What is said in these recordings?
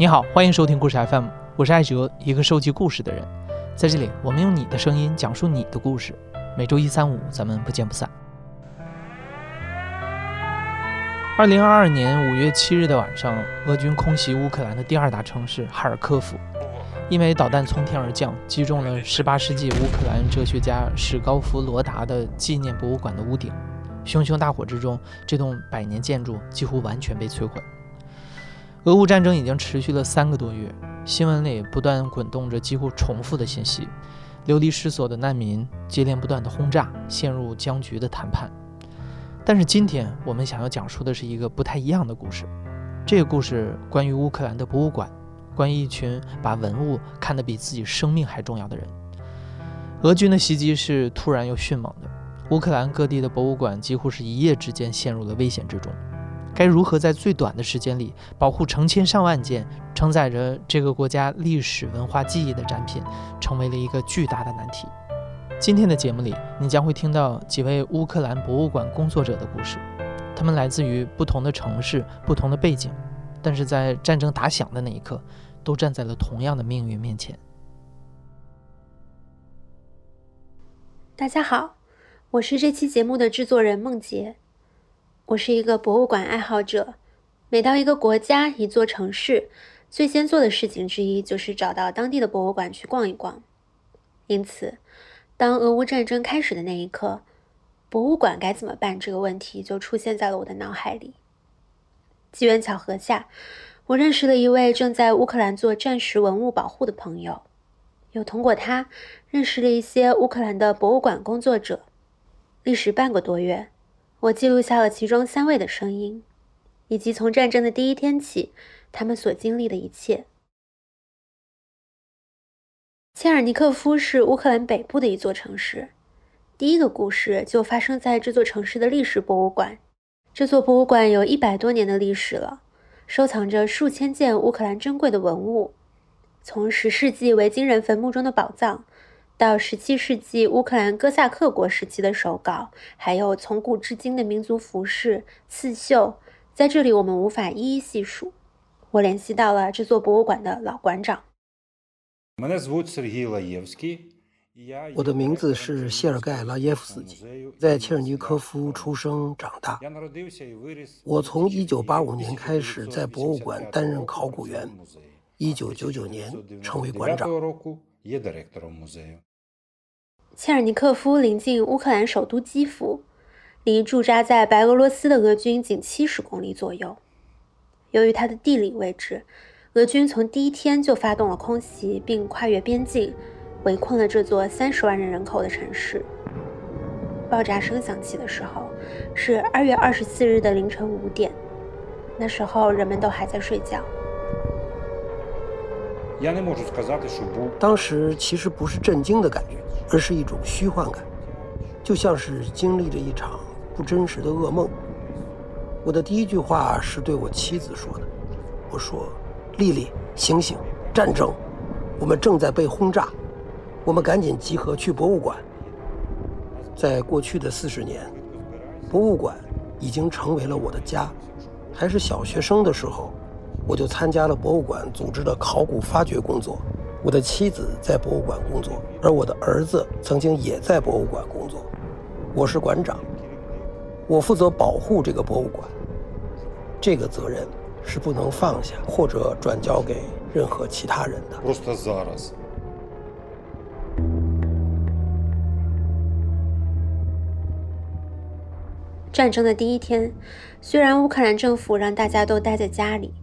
你好，欢迎收听故事 FM，我是艾哲，一个收集故事的人。在这里，我们用你的声音讲述你的故事。每周一、三、五，咱们不见不散。二零二二年五月七日的晚上，俄军空袭乌克兰的第二大城市哈尔科夫，一枚导弹从天而降，击中了十八世纪乌克兰哲学家史高夫罗达的纪念博物馆的屋顶。熊熊大火之中，这栋百年建筑几乎完全被摧毁。俄乌战争已经持续了三个多月，新闻里不断滚动着几乎重复的信息：流离失所的难民，接连不断的轰炸，陷入僵局的谈判。但是今天我们想要讲述的是一个不太一样的故事。这个故事关于乌克兰的博物馆，关于一群把文物看得比自己生命还重要的人。俄军的袭击是突然又迅猛的，乌克兰各地的博物馆几乎是一夜之间陷入了危险之中。该如何在最短的时间里保护成千上万件承载着这个国家历史文化记忆的展品，成为了一个巨大的难题。今天的节目里，你将会听到几位乌克兰博物馆工作者的故事，他们来自于不同的城市、不同的背景，但是在战争打响的那一刻，都站在了同样的命运面前。大家好，我是这期节目的制作人孟杰。我是一个博物馆爱好者，每到一个国家、一座城市，最先做的事情之一就是找到当地的博物馆去逛一逛。因此，当俄乌战争开始的那一刻，博物馆该怎么办这个问题就出现在了我的脑海里。机缘巧合下，我认识了一位正在乌克兰做战时文物保护的朋友，又通过他认识了一些乌克兰的博物馆工作者。历时半个多月。我记录下了其中三位的声音，以及从战争的第一天起，他们所经历的一切。切尔尼科夫是乌克兰北部的一座城市。第一个故事就发生在这座城市的历史博物馆。这座博物馆有一百多年的历史了，收藏着数千件乌克兰珍贵的文物，从十世纪维京人坟墓中的宝藏。到十七世纪乌克兰哥萨克国时期的手稿，还有从古至今的民族服饰、刺绣，在这里我们无法一一细数。我联系到了这座博物馆的老馆长。我的名字是谢尔盖·拉耶夫斯基，在切尔尼科夫出生长大。我从1985年开始在博物馆担任考古员，1999年成为馆长。切尔尼科夫临近乌克兰首都基辅，离驻扎在白俄罗斯的俄军仅七十公里左右。由于它的地理位置，俄军从第一天就发动了空袭，并跨越边境，围困了这座三十万人人口的城市。爆炸声响起的时候，是二月二十四日的凌晨五点，那时候人们都还在睡觉。当时其实不是震惊的感觉，而是一种虚幻感，就像是经历着一场不真实的噩梦。我的第一句话是对我妻子说的：“我说，丽丽，醒醒，战争，我们正在被轰炸，我们赶紧集合去博物馆。”在过去的四十年，博物馆已经成为了我的家。还是小学生的时候。我就参加了博物馆组织的考古发掘工作。我的妻子在博物馆工作，而我的儿子曾经也在博物馆工作。我是馆长，我负责保护这个博物馆。这个责任是不能放下或者转交给任何其他人的。战争的第一天，虽然乌克兰政府让大家都待在家里。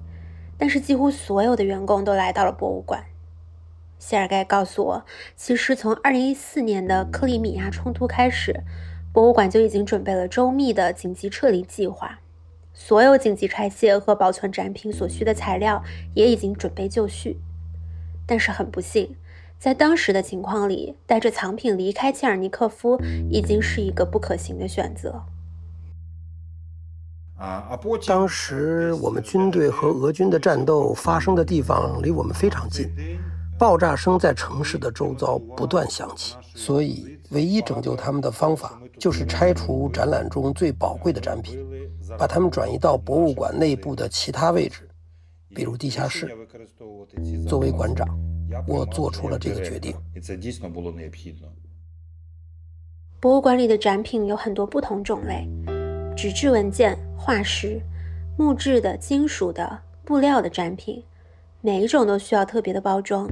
但是几乎所有的员工都来到了博物馆。谢尔盖告诉我，其实从2014年的克里米亚冲突开始，博物馆就已经准备了周密的紧急撤离计划，所有紧急拆卸和保存展品所需的材料也已经准备就绪。但是很不幸，在当时的情况里，带着藏品离开切尔尼科夫已经是一个不可行的选择。当时我们军队和俄军的战斗发生的地方离我们非常近，爆炸声在城市的周遭不断响起，所以唯一拯救他们的方法就是拆除展览中最宝贵的展品，把它们转移到博物馆内部的其他位置。比如地下室。作为馆长，我做出了这个决定。博物馆里的展品有很多不同种类：纸质文件、化石、木质的、金属的、布料的展品，每一种都需要特别的包装。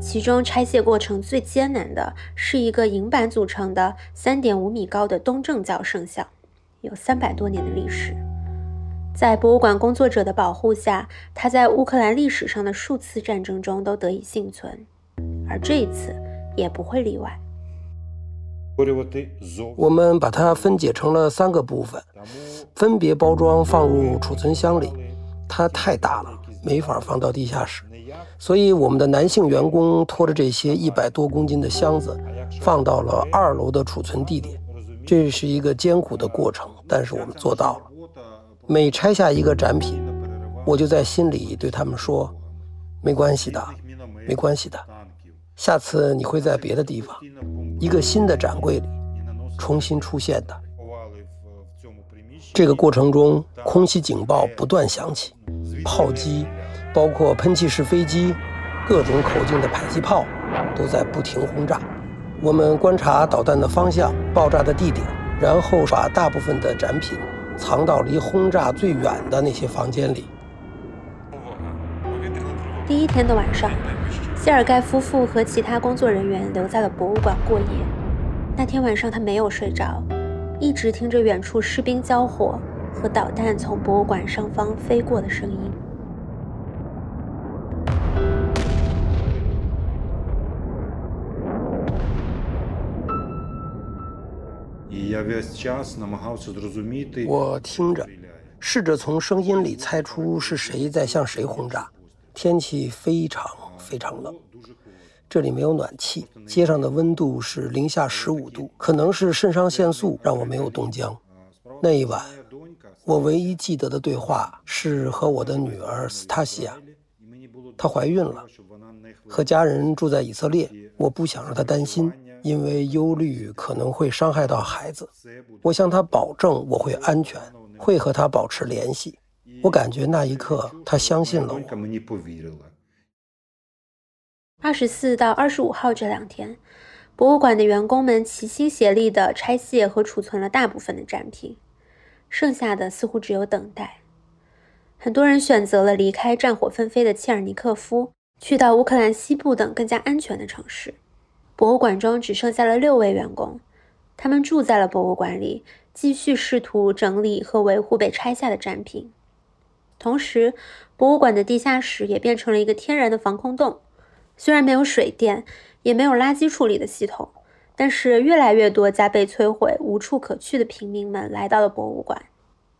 其中拆卸过程最艰难的是一个银板组成的3.5米高的东正教圣像，有300多年的历史。在博物馆工作者的保护下，它在乌克兰历史上的数次战争中都得以幸存，而这一次也不会例外。我们把它分解成了三个部分，分别包装放入储存箱里。它太大了，没法放到地下室，所以我们的男性员工拖着这些一百多公斤的箱子，放到了二楼的储存地点。这是一个艰苦的过程，但是我们做到了。每拆下一个展品，我就在心里对他们说：“没关系的，没关系的。下次你会在别的地方，一个新的展柜里重新出现的。”这个过程中，空袭警报不断响起，炮击，包括喷气式飞机，各种口径的迫击炮都在不停轰炸。我们观察导弹的方向、爆炸的地点，然后把大部分的展品。藏到离轰炸最远的那些房间里。第一天的晚上，谢尔盖夫妇和其他工作人员留在了博物馆过夜。那天晚上，他没有睡着，一直听着远处士兵交火和导弹从博物馆上方飞过的声音。我听着，试着从声音里猜出是谁在向谁轰炸。天气非常非常冷，这里没有暖气，街上的温度是零下十五度。可能是肾上腺素让我没有冻僵。那一晚，我唯一记得的对话是和我的女儿斯塔西亚，她怀孕了，和家人住在以色列，我不想让她担心。因为忧虑可能会伤害到孩子，我向她保证我会安全，会和她保持联系。我感觉那一刻她相信了我。二十四到二十五号这两天，博物馆的员工们齐心协力地拆卸和储存了大部分的展品，剩下的似乎只有等待。很多人选择了离开战火纷飞的切尔尼科夫，去到乌克兰西部等更加安全的城市。博物馆中只剩下了六位员工，他们住在了博物馆里，继续试图整理和维护被拆下的展品。同时，博物馆的地下室也变成了一个天然的防空洞。虽然没有水电，也没有垃圾处理的系统，但是越来越多家被摧毁、无处可去的平民们来到了博物馆。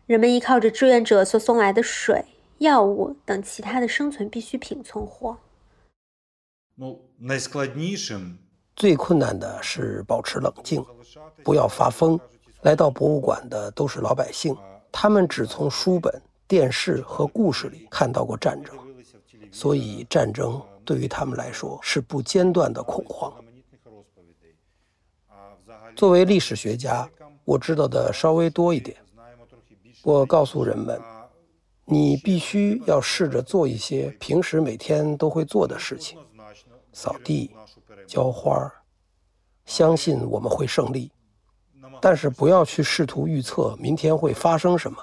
人们依靠着志愿者所送来的水、药物等其他的生存必需品存活。最困难的是保持冷静，不要发疯。来到博物馆的都是老百姓，他们只从书本、电视和故事里看到过战争，所以战争对于他们来说是不间断的恐慌。作为历史学家，我知道的稍微多一点。我告诉人们，你必须要试着做一些平时每天都会做的事情：扫地。浇花，相信我们会胜利，但是不要去试图预测明天会发生什么，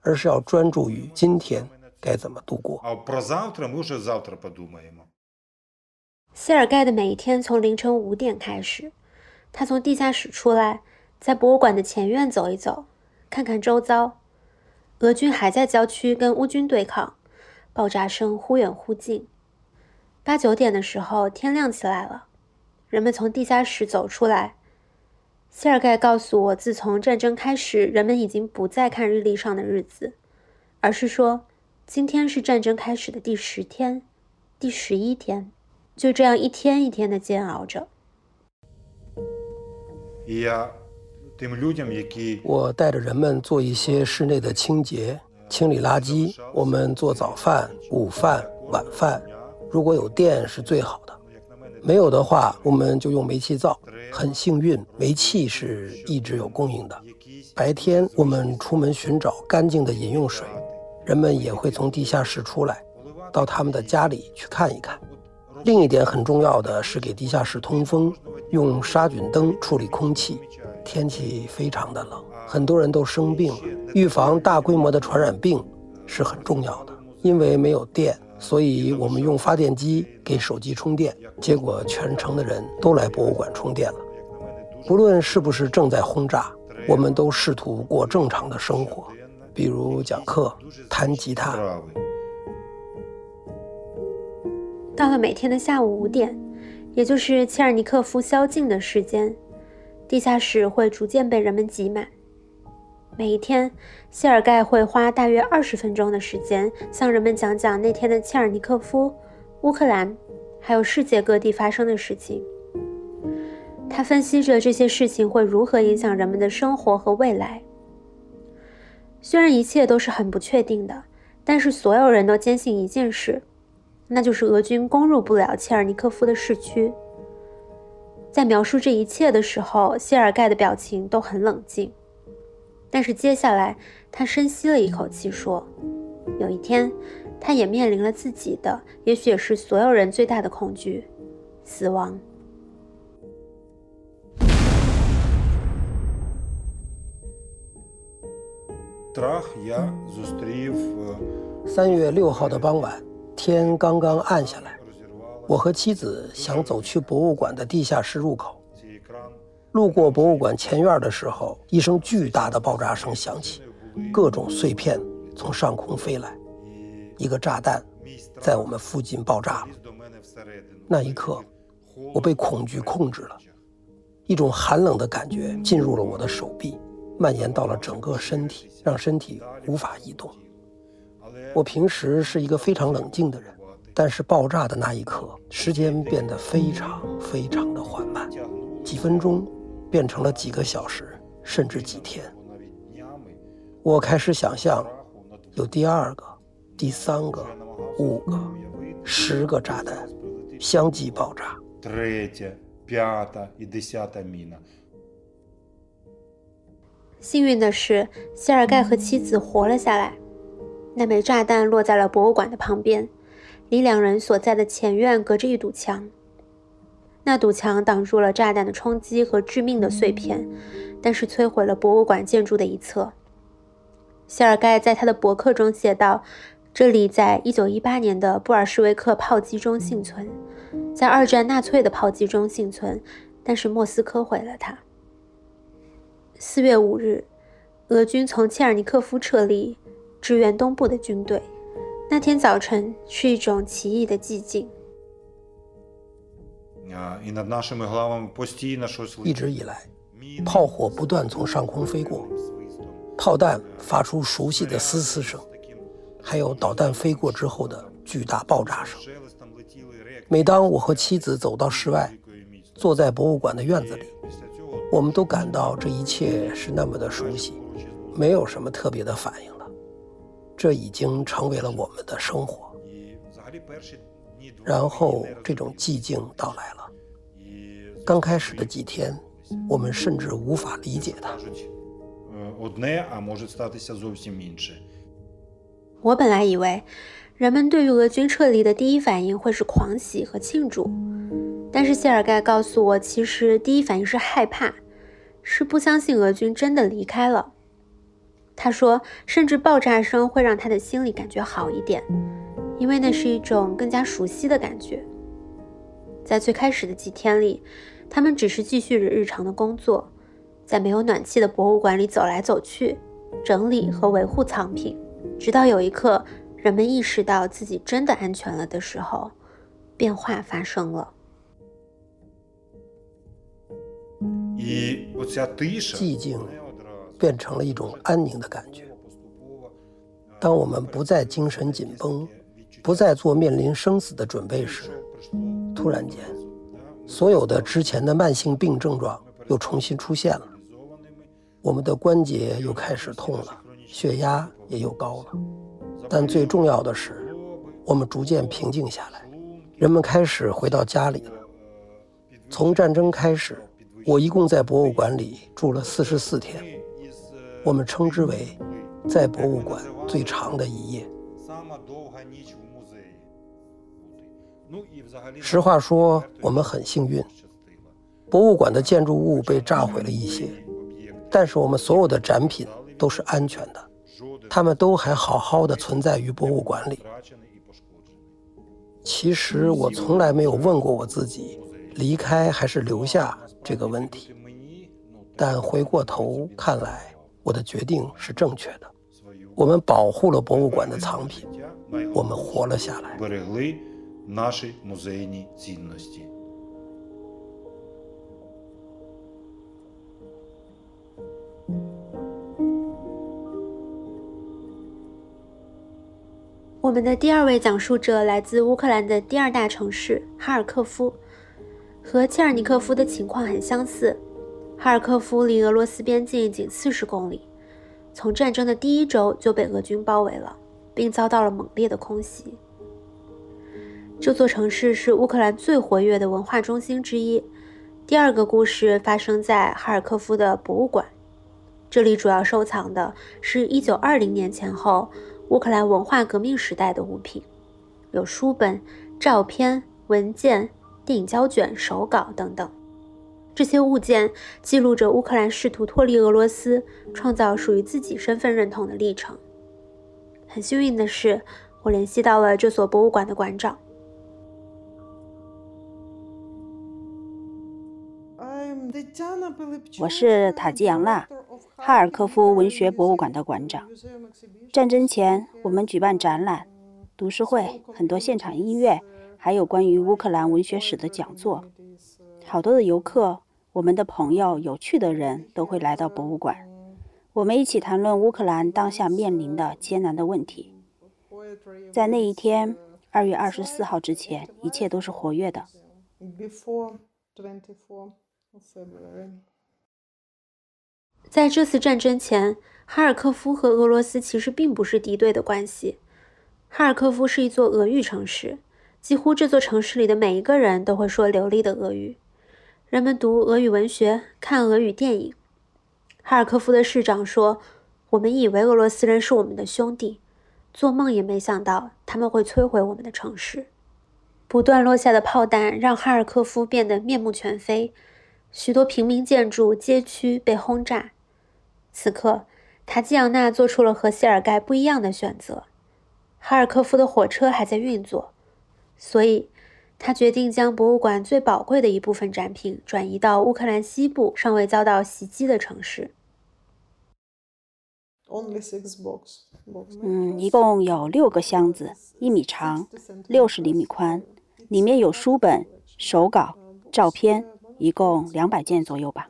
而是要专注于今天该怎么度过。谢尔盖的每一天从凌晨五点开始，他从地下室出来，在博物馆的前院走一走，看看周遭。俄军还在郊区跟乌军对抗，爆炸声忽远忽近。八九点的时候，天亮起来了。人们从地下室走出来。谢尔盖告诉我，自从战争开始，人们已经不再看日历上的日子，而是说，今天是战争开始的第十天、第十一天，就这样一天一天的煎熬着。我带着人们做一些室内的清洁，清理垃圾。我们做早饭、午饭、晚饭，如果有电是最好的。没有的话，我们就用煤气灶。很幸运，煤气是一直有供应的。白天我们出门寻找干净的饮用水，人们也会从地下室出来，到他们的家里去看一看。另一点很重要的是给地下室通风，用杀菌灯处理空气。天气非常的冷，很多人都生病了。预防大规模的传染病是很重要的。因为没有电，所以我们用发电机给手机充电。结果全城的人都来博物馆充电了。不论是不是正在轰炸，我们都试图过正常的生活，比如讲课、弹吉他。到了每天的下午五点，也就是切尔尼克夫宵禁的时间。地下室会逐渐被人们挤满。每一天，谢尔盖会花大约二十分钟的时间向人们讲讲那天的切尔尼科夫、乌克兰，还有世界各地发生的事情。他分析着这些事情会如何影响人们的生活和未来。虽然一切都是很不确定的，但是所有人都坚信一件事，那就是俄军攻入不了切尔尼科夫的市区。在描述这一切的时候，谢尔盖的表情都很冷静。但是接下来，他深吸了一口气，说：“有一天，他也面临了自己的，也许也是所有人最大的恐惧——死亡。”三月六号的傍晚，天刚刚暗下来。我和妻子想走去博物馆的地下室入口，路过博物馆前院的时候，一声巨大的爆炸声响起，各种碎片从上空飞来，一个炸弹在我们附近爆炸了。那一刻，我被恐惧控制了，一种寒冷的感觉进入了我的手臂，蔓延到了整个身体，让身体无法移动。我平时是一个非常冷静的人。但是爆炸的那一刻，时间变得非常非常的缓慢，几分钟变成了几个小时，甚至几天。我开始想象，有第二个、第三个、五个、十个炸弹相继爆炸。幸运的是，谢尔盖和妻子活了下来。那枚炸弹落在了博物馆的旁边。离两人所在的前院隔着一堵墙，那堵墙挡住了炸弹的冲击和致命的碎片，但是摧毁了博物馆建筑的一侧。谢尔盖在他的博客中写道：“这里在1918年的布尔什维克炮击中幸存，在二战纳粹的炮击中幸存，但是莫斯科毁了它。”四月五日，俄军从切尔尼科夫撤离，支援东部的军队。那天早晨是一种奇异的寂静。一直以来，炮火不断从上空飞过，炮弹发出熟悉的嘶嘶声，还有导弹飞过之后的巨大爆炸声。每当我和妻子走到室外，坐在博物馆的院子里，我们都感到这一切是那么的熟悉，没有什么特别的反应。这已经成为了我们的生活。然后这种寂静到来了。刚开始的几天，我们甚至无法理解它。我本来以为，人们对于俄军撤离的第一反应会是狂喜和庆祝，但是谢尔盖告诉我，其实第一反应是害怕，是不相信俄军真的离开了。他说，甚至爆炸声会让他的心里感觉好一点，因为那是一种更加熟悉的感觉。在最开始的几天里，他们只是继续着日常的工作，在没有暖气的博物馆里走来走去，整理和维护藏品，直到有一刻，人们意识到自己真的安全了的时候，变化发生了。寂静。变成了一种安宁的感觉。当我们不再精神紧绷，不再做面临生死的准备时，突然间，所有的之前的慢性病症状又重新出现了。我们的关节又开始痛了，血压也又高了。但最重要的是，我们逐渐平静下来，人们开始回到家里了。从战争开始，我一共在博物馆里住了四十四天。我们称之为在博物馆最长的一夜。实话说，我们很幸运，博物馆的建筑物被炸毁了一些，但是我们所有的展品都是安全的，它们都还好好的存在于博物馆里。其实我从来没有问过我自己，离开还是留下这个问题，但回过头看来，我的决定是正确的。我们保护了博物馆的藏品，我们活了下来。我们的第二位讲述者来自乌克兰的第二大城市哈尔科夫，和切尔尼科夫的情况很相似。哈尔科夫离俄罗斯边境仅四十公里，从战争的第一周就被俄军包围了，并遭到了猛烈的空袭。这座城市是乌克兰最活跃的文化中心之一。第二个故事发生在哈尔科夫的博物馆，这里主要收藏的是一九二零年前后乌克兰文化革命时代的物品，有书本、照片、文件、电影胶卷、手稿等等。这些物件记录着乌克兰试图脱离俄罗斯、创造属于自己身份认同的历程。很幸运的是，我联系到了这所博物馆的馆长。我是塔吉扬娜，哈尔科夫文学博物馆的馆长。战争前，我们举办展览、读书会，很多现场音乐，还有关于乌克兰文学史的讲座。好多的游客，我们的朋友，有趣的人都会来到博物馆。我们一起谈论乌克兰当下面临的艰难的问题。在那一天，二月二十四号之前，一切都是活跃的。在这次战争前，哈尔科夫和俄罗斯其实并不是敌对的关系。哈尔科夫是一座俄语城市，几乎这座城市里的每一个人都会说流利的俄语。人们读俄语文学，看俄语电影。哈尔科夫的市长说：“我们以为俄罗斯人是我们的兄弟，做梦也没想到他们会摧毁我们的城市。”不断落下的炮弹让哈尔科夫变得面目全非，许多平民建筑、街区被轰炸。此刻，塔吉扬娜做出了和谢尔盖不一样的选择。哈尔科夫的火车还在运作，所以。他决定将博物馆最宝贵的一部分展品转移到乌克兰西部尚未遭到袭击的城市。嗯，一共有六个箱子，一米长，六十厘米宽，里面有书本、手稿、照片，一共两百件左右吧。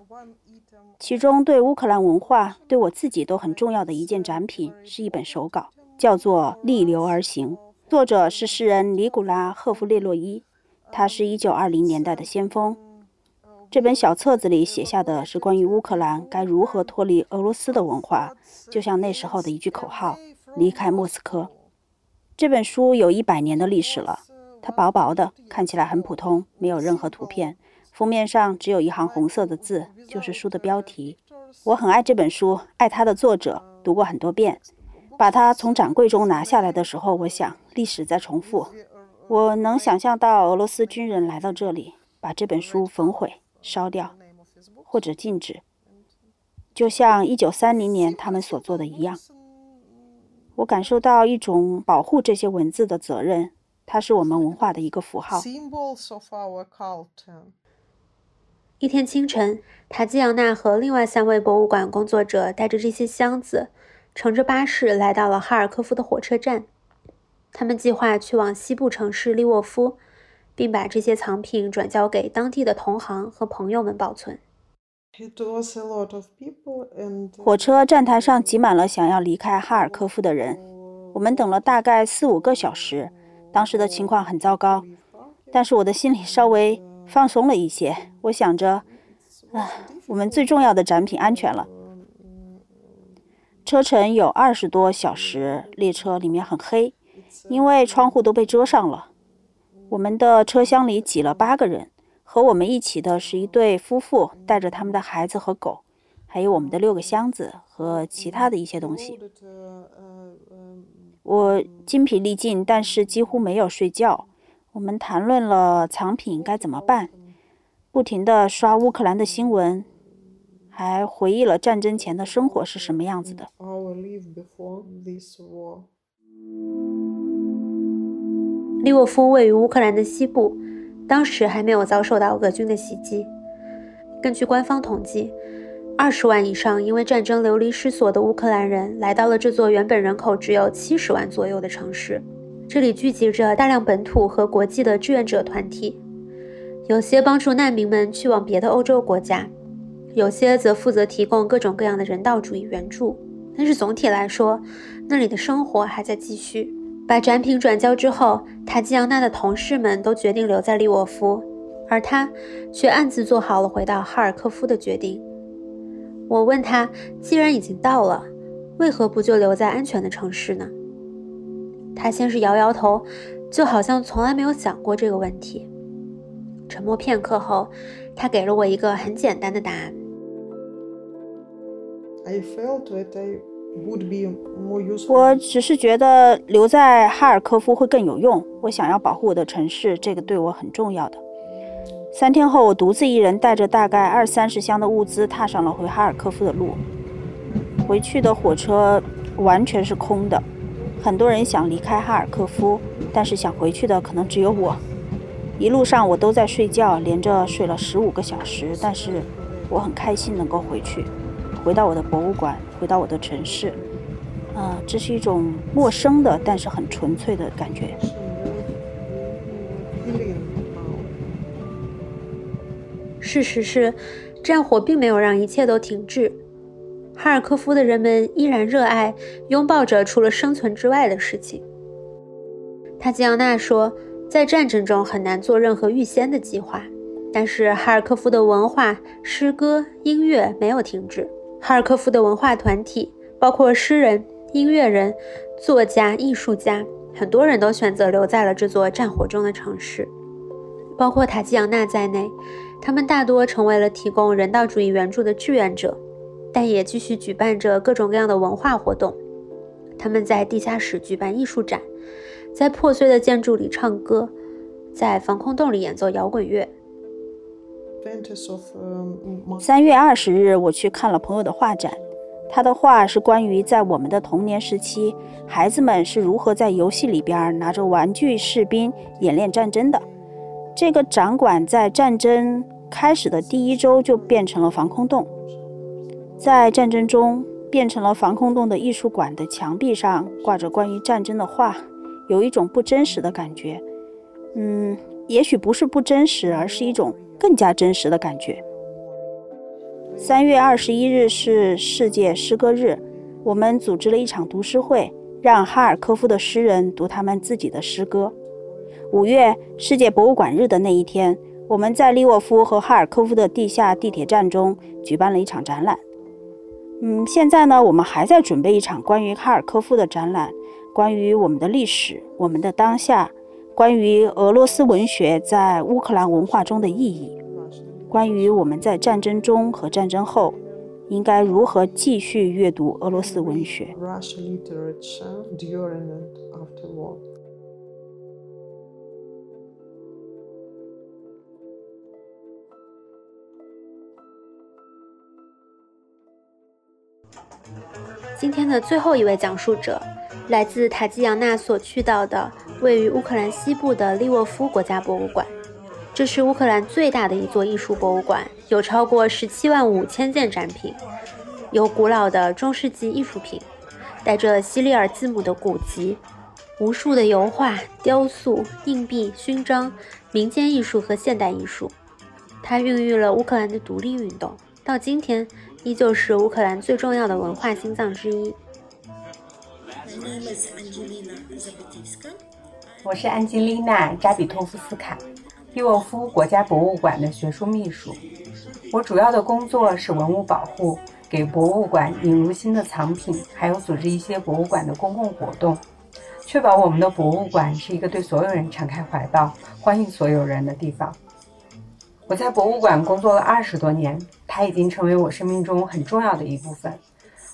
其中对乌克兰文化、对我自己都很重要的一件展品是一本手稿，叫做《逆流而行》，作者是诗人尼古拉·赫夫列洛伊。他是一九二零年代的先锋。这本小册子里写下的是关于乌克兰该如何脱离俄罗斯的文化，就像那时候的一句口号：“离开莫斯科。”这本书有一百年的历史了。它薄薄的，看起来很普通，没有任何图片，封面上只有一行红色的字，就是书的标题。我很爱这本书，爱它的作者，读过很多遍。把它从展柜中拿下来的时候，我想历史在重复。我能想象到俄罗斯军人来到这里，把这本书焚毁、烧掉，或者禁止，就像1930年他们所做的一样。我感受到一种保护这些文字的责任，它是我们文化的一个符号。一天清晨，塔吉扬娜和另外三位博物馆工作者带着这些箱子，乘着巴士来到了哈尔科夫的火车站。他们计划去往西部城市利沃夫，并把这些藏品转交给当地的同行和朋友们保存。火车站台上挤满了想要离开哈尔科夫的人。我们等了大概四五个小时，当时的情况很糟糕，但是我的心里稍微放松了一些。我想着，啊，我们最重要的展品安全了。车程有二十多小时，列车里面很黑。因为窗户都被遮上了，我们的车厢里挤了八个人，和我们一起的是一对夫妇，带着他们的孩子和狗，还有我们的六个箱子和其他的一些东西。我精疲力尽，但是几乎没有睡觉。我们谈论了藏品该怎么办，不停地刷乌克兰的新闻，还回忆了战争前的生活是什么样子的。利沃夫位于乌克兰的西部，当时还没有遭受到俄军的袭击。根据官方统计。二十万以上因为战争流离失所的乌克兰人来到了这座原本人口只有七十万左右的城市，这里聚集着大量本土和国际的志愿者团体，有些帮助难民们去往别的欧洲国家，有些则负责提供各种各样的人道主义援助。但是总体来说，那里的生活还在继续。把展品转交之后，塔吉扬娜的同事们都决定留在利沃夫，而他却暗自做好了回到哈尔科夫的决定。我问他：“既然已经到了，为何不就留在安全的城市呢？”他先是摇摇头，就好像从来没有想过这个问题。沉默片刻后，他给了我一个很简单的答案。我只是觉得留在哈尔科夫会更有用。我想要保护我的城市，这个对我很重要的。三天后，我独自一人带着大概二三十箱的物资，踏上了回哈尔科夫的路。回去的火车完全是空的，很多人想离开哈尔科夫，但是想回去的可能只有我。一路上我都在睡觉，连着睡了十五个小时，但是我很开心能够回去，回到我的博物馆，回到我的城市。啊，这是一种陌生的，但是很纯粹的感觉。事实是，战火并没有让一切都停滞。哈尔科夫的人们依然热爱拥抱着除了生存之外的事情。塔吉扬娜说，在战争中很难做任何预先的计划，但是哈尔科夫的文化、诗歌、音乐没有停止。哈尔科夫的文化团体，包括诗人、音乐人、作家、艺术家，很多人都选择留在了这座战火中的城市，包括塔吉扬娜在内。他们大多成为了提供人道主义援助的志愿者，但也继续举办着各种各样的文化活动。他们在地下室举办艺术展，在破碎的建筑里唱歌，在防空洞里演奏摇滚乐。三月二十日，我去看了朋友的画展，他的画是关于在我们的童年时期，孩子们是如何在游戏里边拿着玩具士兵演练战争的。这个展馆在战争开始的第一周就变成了防空洞，在战争中变成了防空洞的艺术馆的墙壁上挂着关于战争的画，有一种不真实的感觉。嗯，也许不是不真实，而是一种更加真实的感觉。三月二十一日是世界诗歌日，我们组织了一场读诗会，让哈尔科夫的诗人读他们自己的诗歌。五月世界博物馆日的那一天，我们在利沃夫和哈尔科夫的地下地铁站中举办了一场展览。嗯，现在呢，我们还在准备一场关于哈尔科夫的展览，关于我们的历史、我们的当下，关于俄罗斯文学在乌克兰文化中的意义，关于我们在战争中和战争后应该如何继续阅读俄罗斯文学。今天的最后一位讲述者来自塔吉扬纳所去到的位于乌克兰西部的利沃夫国家博物馆。这是乌克兰最大的一座艺术博物馆，有超过十七万五千件展品，有古老的中世纪艺术品，带着西里尔字母的古籍，无数的油画、雕塑、硬币、勋章，民间艺术和现代艺术。它孕育了乌克兰的独立运动，到今天。依旧是乌克兰最重要的文化心脏之一。我是安吉丽娜·扎比托夫斯卡，伊沃夫国家博物馆的学术秘书。我主要的工作是文物保护，给博物馆引入新的藏品，还有组织一些博物馆的公共活动，确保我们的博物馆是一个对所有人敞开怀抱、欢迎所有人的地方。我在博物馆工作了二十多年。它已经成为我生命中很重要的一部分。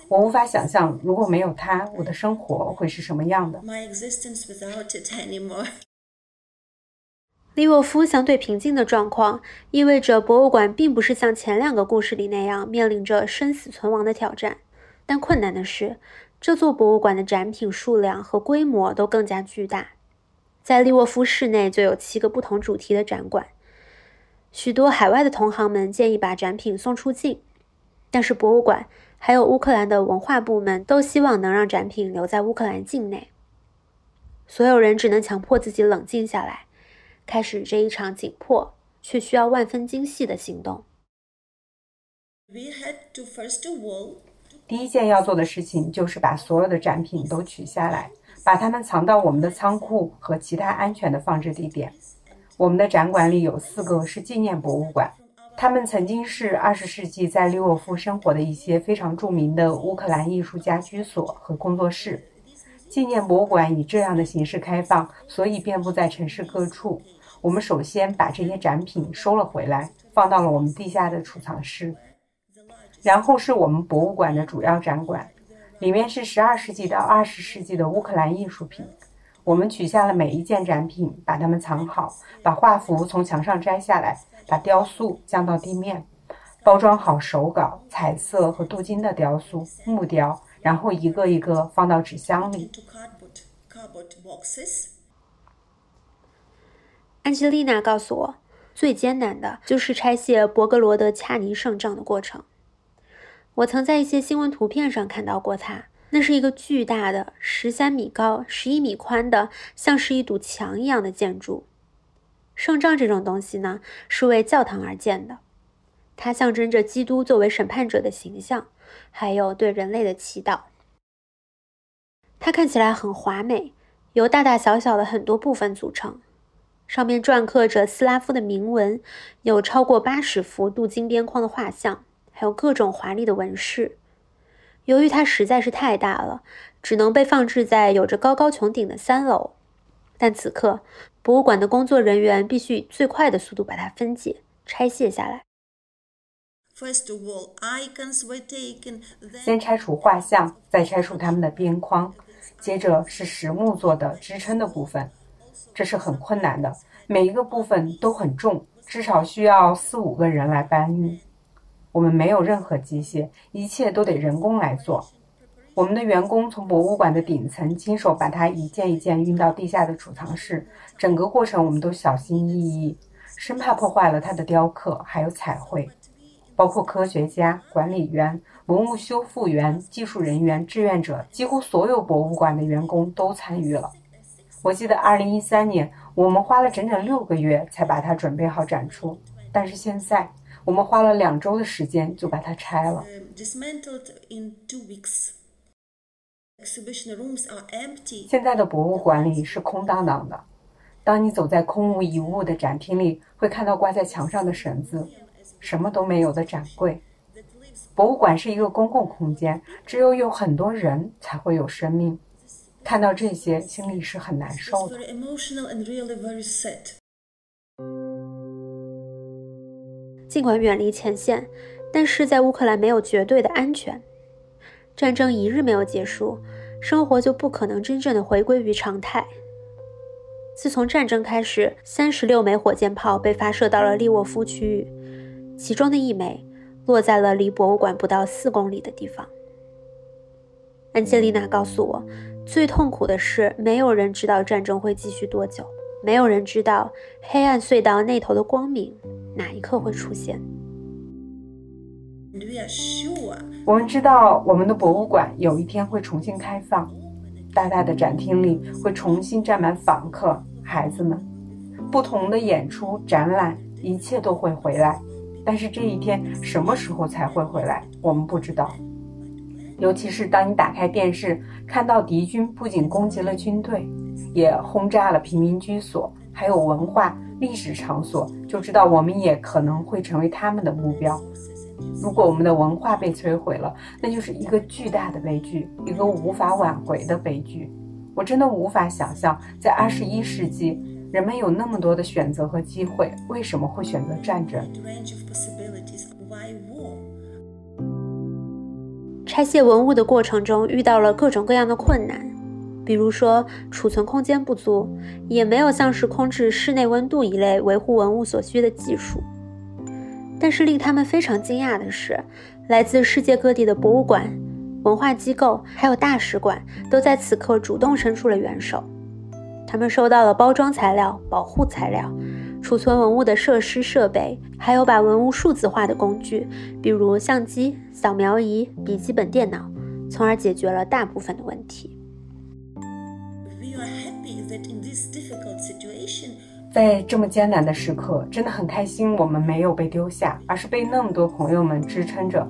我无法想象，如果没有它，我的生活会是什么样的。利沃夫相对平静的状况，意味着博物馆并不是像前两个故事里那样面临着生死存亡的挑战。但困难的是，这座博物馆的展品数量和规模都更加巨大。在利沃夫市内就有七个不同主题的展馆。许多海外的同行们建议把展品送出境，但是博物馆还有乌克兰的文化部门都希望能让展品留在乌克兰境内。所有人只能强迫自己冷静下来。开始这一场紧迫却需要万分精细的行动。第一件要做的事情就是把所有的展品都取下来，把它们藏到我们的仓库和其他安全的放置地点。我们的展馆里有四个是纪念博物馆，他们曾经是二十世纪在利沃夫生活的一些非常著名的乌克兰艺术家居所和工作室。纪念博物馆以这样的形式开放，所以遍布在城市各处。我们首先把这些展品收了回来，放到了我们地下的储藏室。然后是我们博物馆的主要展馆，里面是十二世纪到二十世纪的乌克兰艺术品。我们取下了每一件展品，把它们藏好，把画幅从墙上摘下来，把雕塑降到地面，包装好手稿、彩色和镀金的雕塑、木雕，然后一个一个放到纸箱里。安吉丽娜告诉我，最艰难的就是拆卸博格罗德恰尼圣杖的过程。我曾在一些新闻图片上看到过它，那是一个巨大的十三米高、十一米宽的，像是一堵墙一样的建筑。圣杖这种东西呢，是为教堂而建的，它象征着基督作为审判者的形象，还有对人类的祈祷。它看起来很华美，由大大小小的很多部分组成。上面篆刻着斯拉夫的铭文，有超过八十幅镀金边框的画像，还有各种华丽的纹饰。由于它实在是太大了，只能被放置在有着高高穹顶的三楼。但此刻，博物馆的工作人员必须以最快的速度把它分解、拆卸下来。先拆除画像，再拆除它们的边框，接着是实木做的支撑的部分。这是很困难的，每一个部分都很重，至少需要四五个人来搬运。我们没有任何机械，一切都得人工来做。我们的员工从博物馆的顶层亲手把它一件一件运到地下的储藏室，整个过程我们都小心翼翼，生怕破坏了它的雕刻还有彩绘。包括科学家、管理员、文物修复员、技术人员、志愿者，几乎所有博物馆的员工都参与了。我记得二零一三年，我们花了整整六个月才把它准备好展出，但是现在我们花了两周的时间就把它拆了。现在的博物馆里是空荡荡的。当你走在空无一物的展厅里，会看到挂在墙上的绳子，什么都没有的展柜。博物馆是一个公共空间，只有有很多人才会有生命。看到这些，心里是很难受的。尽管远离前线，但是在乌克兰没有绝对的安全。战争一日没有结束，生活就不可能真正的回归于常态。自从战争开始，三十六枚火箭炮被发射到了利沃夫区域，其中的一枚落在了离博物馆不到四公里的地方。安吉丽娜告诉我。最痛苦的是，没有人知道战争会继续多久，没有人知道黑暗隧道那头的光明哪一刻会出现。我们知道，我们的博物馆有一天会重新开放，大大的展厅里会重新站满访客、孩子们，不同的演出、展览，一切都会回来。但是这一天什么时候才会回来，我们不知道。尤其是当你打开电视，看到敌军不仅攻击了军队，也轰炸了平民居所，还有文化历史场所，就知道我们也可能会成为他们的目标。如果我们的文化被摧毁了，那就是一个巨大的悲剧，一个无法挽回的悲剧。我真的无法想象，在二十一世纪，人们有那么多的选择和机会，为什么会选择战争？拆卸文物的过程中遇到了各种各样的困难，比如说储存空间不足，也没有像是控制室内温度一类维护文物所需的技术。但是令他们非常惊讶的是，来自世界各地的博物馆、文化机构还有大使馆都在此刻主动伸出了援手。他们收到了包装材料、保护材料。储存文物的设施设备，还有把文物数字化的工具，比如相机、扫描仪、笔记本电脑，从而解决了大部分的问题。在这么艰难的时刻，真的很开心，我们没有被丢下，而是被那么多朋友们支撑着。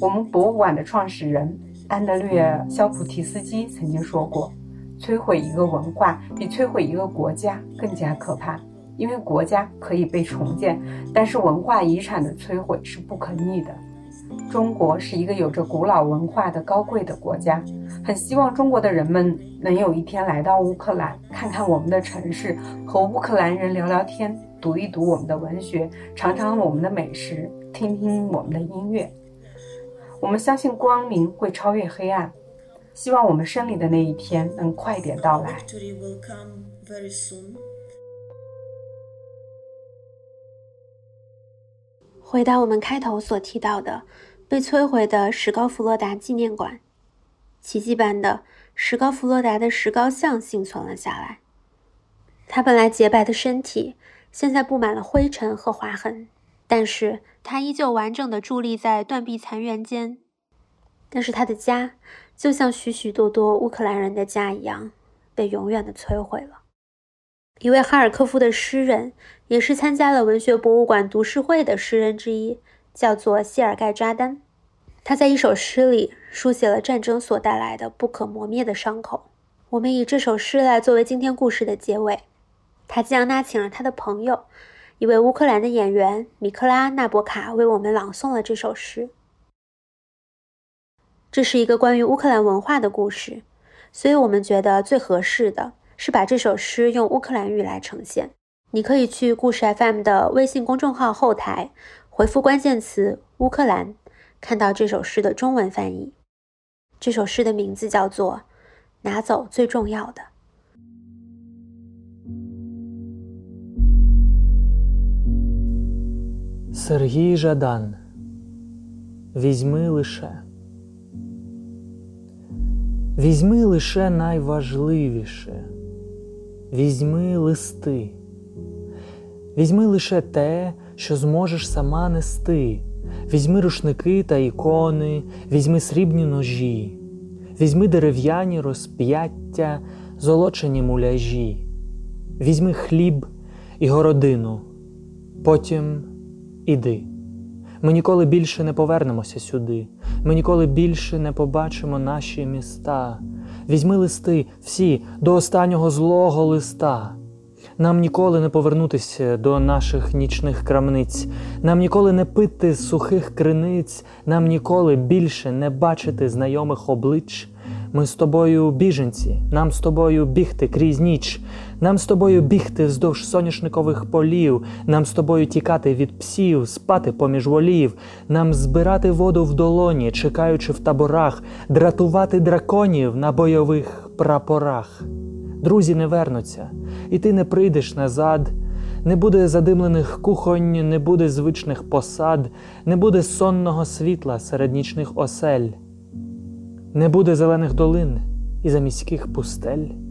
我们博物馆的创始人安德烈·肖普提斯基曾经说过：“摧毁一个文化，比摧毁一个国家更加可怕。”因为国家可以被重建，但是文化遗产的摧毁是不可逆的。中国是一个有着古老文化的高贵的国家，很希望中国的人们能有一天来到乌克兰，看看我们的城市，和乌克兰人聊聊天，读一读我们的文学，尝尝我们的美食，听听我们的音乐。我们相信光明会超越黑暗，希望我们胜利的那一天能快点到来。回到我们开头所提到的被摧毁的石膏弗洛达纪念馆，奇迹般的石膏弗洛达的石膏像幸存了下来。他本来洁白的身体现在布满了灰尘和划痕，但是他依旧完整的伫立在断壁残垣间。但是他的家，就像许许多多乌克兰人的家一样，被永远的摧毁了。一位哈尔科夫的诗人，也是参加了文学博物馆读诗会的诗人之一，叫做谢尔盖扎丹。他在一首诗里书写了战争所带来的不可磨灭的伤口。我们以这首诗来作为今天故事的结尾。他将拉请了他的朋友，一位乌克兰的演员米克拉·纳博卡为我们朗诵了这首诗。这是一个关于乌克兰文化的故事，所以我们觉得最合适的。是把这首诗用乌克兰语来呈现。你可以去故事 FM 的微信公众号后台回复关键词“乌克兰”，看到这首诗的中文翻译。这首诗的名字叫做《拿走最重要的》。Сергій Жадан, візьми лише, візьми лише найважливіше. Візьми листи, візьми лише те, що зможеш сама нести. Візьми рушники та ікони, візьми срібні ножі, візьми дерев'яні розп'яття, золочені муляжі, візьми хліб і городину, потім іди. Ми ніколи більше не повернемося сюди, ми ніколи більше не побачимо наші міста. Візьми листи всі до останнього злого листа. Нам ніколи не повернутися до наших нічних крамниць, нам ніколи не пити сухих криниць, нам ніколи більше не бачити знайомих облич. Ми з тобою біженці, нам з тобою бігти крізь ніч, нам з тобою бігти вздовж соняшникових полів, нам з тобою тікати від псів, спати поміж волів, нам збирати воду в долоні, чекаючи в таборах, дратувати драконів на бойових прапорах. Друзі не вернуться, і ти не прийдеш назад. Не буде задимлених кухонь, не буде звичних посад, не буде сонного світла серед нічних осель. Не буде зелених долин і заміських пустель.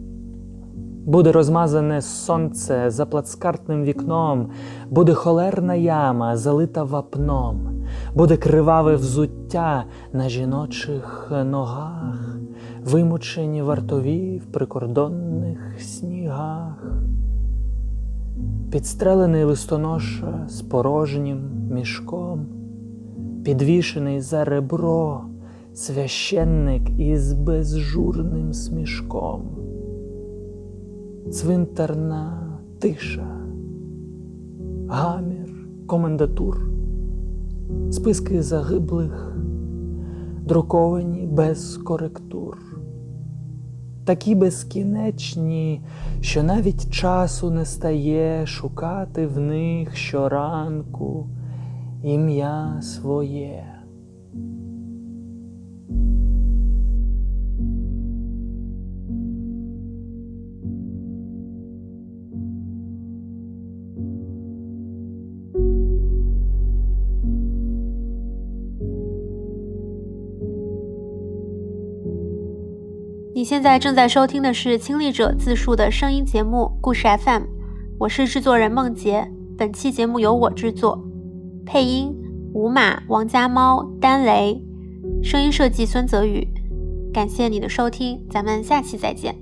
Буде розмазане сонце за плацкартним вікном, буде холерна яма, залита вапном, буде криваве взуття на жіночих ногах, вимучені вартові в прикордонних снігах, підстрелений листоноша з порожнім мішком, підвішений за ребро священник із безжурним смішком, цвинтарна тиша, гамір комендатур, списки загиблих, друковані без коректур, такі безкінечні, що навіть часу не стає шукати в них щоранку imię swoje. 现在正在收听的是亲历者自述的声音节目《故事 FM》，我是制作人梦洁。本期节目由我制作，配音吴马、王家猫、丹雷，声音设计孙泽宇。感谢你的收听，咱们下期再见。